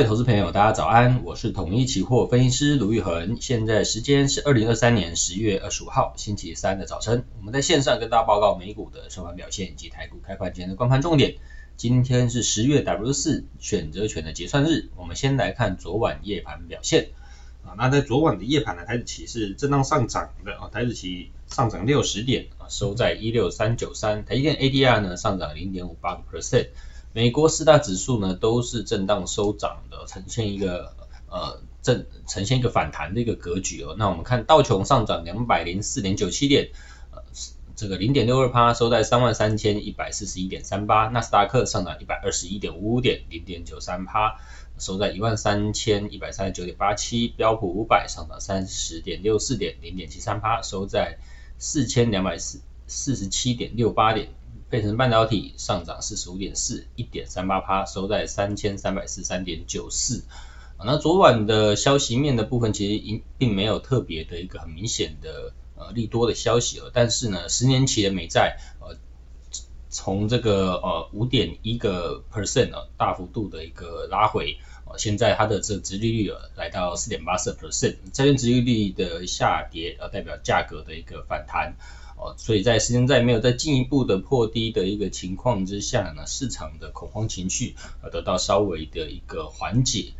位投资朋友，大家早安，我是统一期货分析师卢玉恒，现在时间是二零二三年十月二十五号星期三的早晨，我们在线上跟大家报告美股的收盘表现以及台股开盘前的观盘重点。今天是十月 W 四选择权的结算日，我们先来看昨晚夜盘表现啊，那在昨晚的夜盘呢，台指期是震荡上涨的啊，台指期上涨六十点啊，收在一六三九三，台积电 ADR 呢上涨零点五八个 percent。美国四大指数呢都是震荡收涨的，呈现一个呃正呈现一个反弹的一个格局哦。那我们看道琼上涨两百零四点九七点，呃这个零点六二趴收在三万三千一百四十一点三八。纳斯达克上涨一百二十一点五五点，零点九三趴收在一万三千一百三十九点八七。标普五百上涨三十点六四点，零点七三趴收在四千两百四四十七点六八点。费城半导体上涨四十五点四，一点三八趴，收在三千三百四十三点九四。那昨晚的消息面的部分，其实并没有特别的一个很明显的呃利多的消息了。但是呢，十年期的美债呃从这个呃五点一个 percent 啊大幅度的一个拉回，呃现在它的这殖利率啊来到四点八四 percent，债券殖利率的下跌呃代表价格的一个反弹。哦，所以在时间在没有再进一步的破低的一个情况之下呢，市场的恐慌情绪呃得到稍微的一个缓解。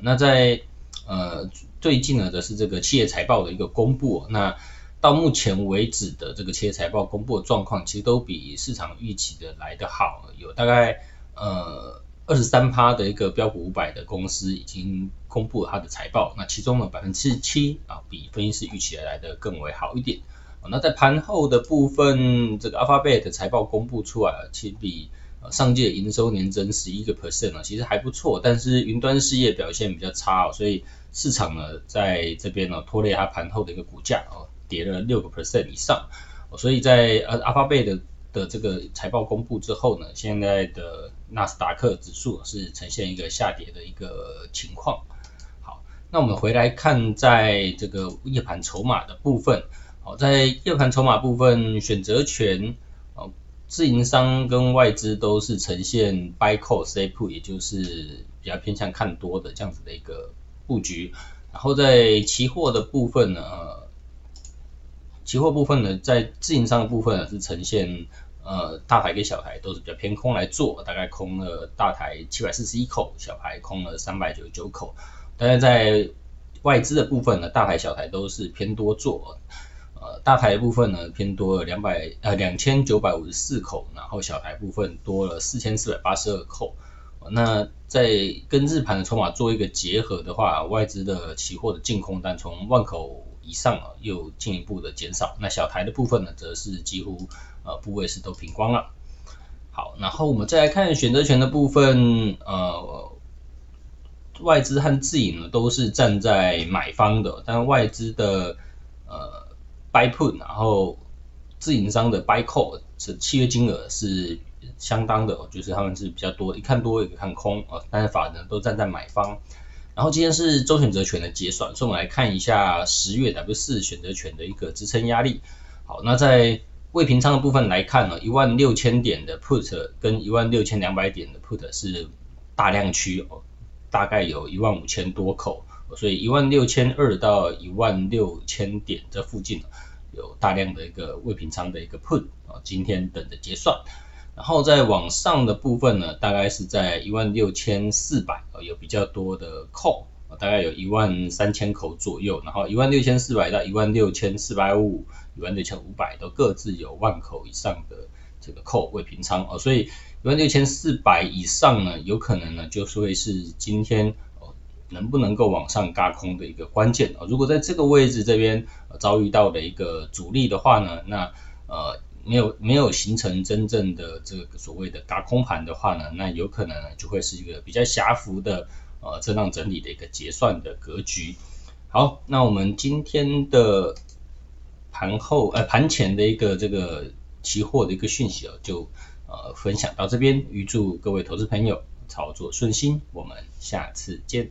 那在呃最近呢，则是这个企业财报的一个公布。那到目前为止的这个企业财报公布的状况，其实都比市场预期的来得好，有大概呃二十三趴的一个标普五百的公司已经公布了它的财报，那其中呢百分之七啊比分析师预期的来得更为好一点。那在盘后的部分，这个 Alphabet 财报公布出来了，其实比上季营收年增十一个 percent 啊，其实还不错。但是云端事业表现比较差哦，所以市场呢在这边呢拖累它盘后的一个股价哦，跌了六个 percent 以上。所以在呃阿帕贝的的这个财报公布之后呢，现在的纳斯达克指数是呈现一个下跌的一个情况。好，那我们回来看在这个夜盘筹码的部分。好，在夜盘筹码部分，选择权，哦，自营商跟外资都是呈现 buy call say put，也就是比较偏向看多的这样子的一个布局。然后在期货的部分呢，期货部分呢，在自营商的部分是呈现呃大台跟小台都是比较偏空来做，大概空了大台七百四十一口，小台空了三百九十九口。但是在外资的部分呢，大台小台都是偏多做。呃，大台部分呢偏多了两百呃两千九百五十四口，然后小台部分多了四千四百八十二口。那在跟日盘的筹码做一个结合的话，外资的期货的净空单从万口以上啊又进一步的减少。那小台的部分呢，则是几乎呃部位是都平光了。好，然后我们再来看选择权的部分，呃，外资和自营呢都是站在买方的，但外资的呃。buy put，然后自营商的 buy call 是契约金额是相当的，就是他们是比较多，一看多一个看空啊，但是法人都站在买方。然后今天是周选择权的结算，所以我们来看一下十月 W 四选择权的一个支撑压力。好，那在未平仓的部分来看呢，一万六千点的 put 跟一万六千两百点的 put 是大量区哦，大概有一万五千多口。所以一万六千二到一万六千点这附近有大量的一个未平仓的一个 put 啊，今天等着结算。然后在往上的部分呢，大概是在一万六千四百啊，有比较多的 call 啊，大概有一万三千口左右。然后一万六千四百到一万六千四百五、一万六千五百都各自有万口以上的这个 call 未平仓啊，所以一万六千四百以上呢，有可能呢就是会是今天。能不能够往上轧空的一个关键啊，如果在这个位置这边遭遇到的一个阻力的话呢，那呃没有没有形成真正的这个所谓的大空盘的话呢，那有可能就会是一个比较狭幅的呃震荡整理的一个结算的格局。好，那我们今天的盘后呃盘前的一个这个期货的一个讯息啊，就呃分享到这边，预祝各位投资朋友操作顺心，我们下次见。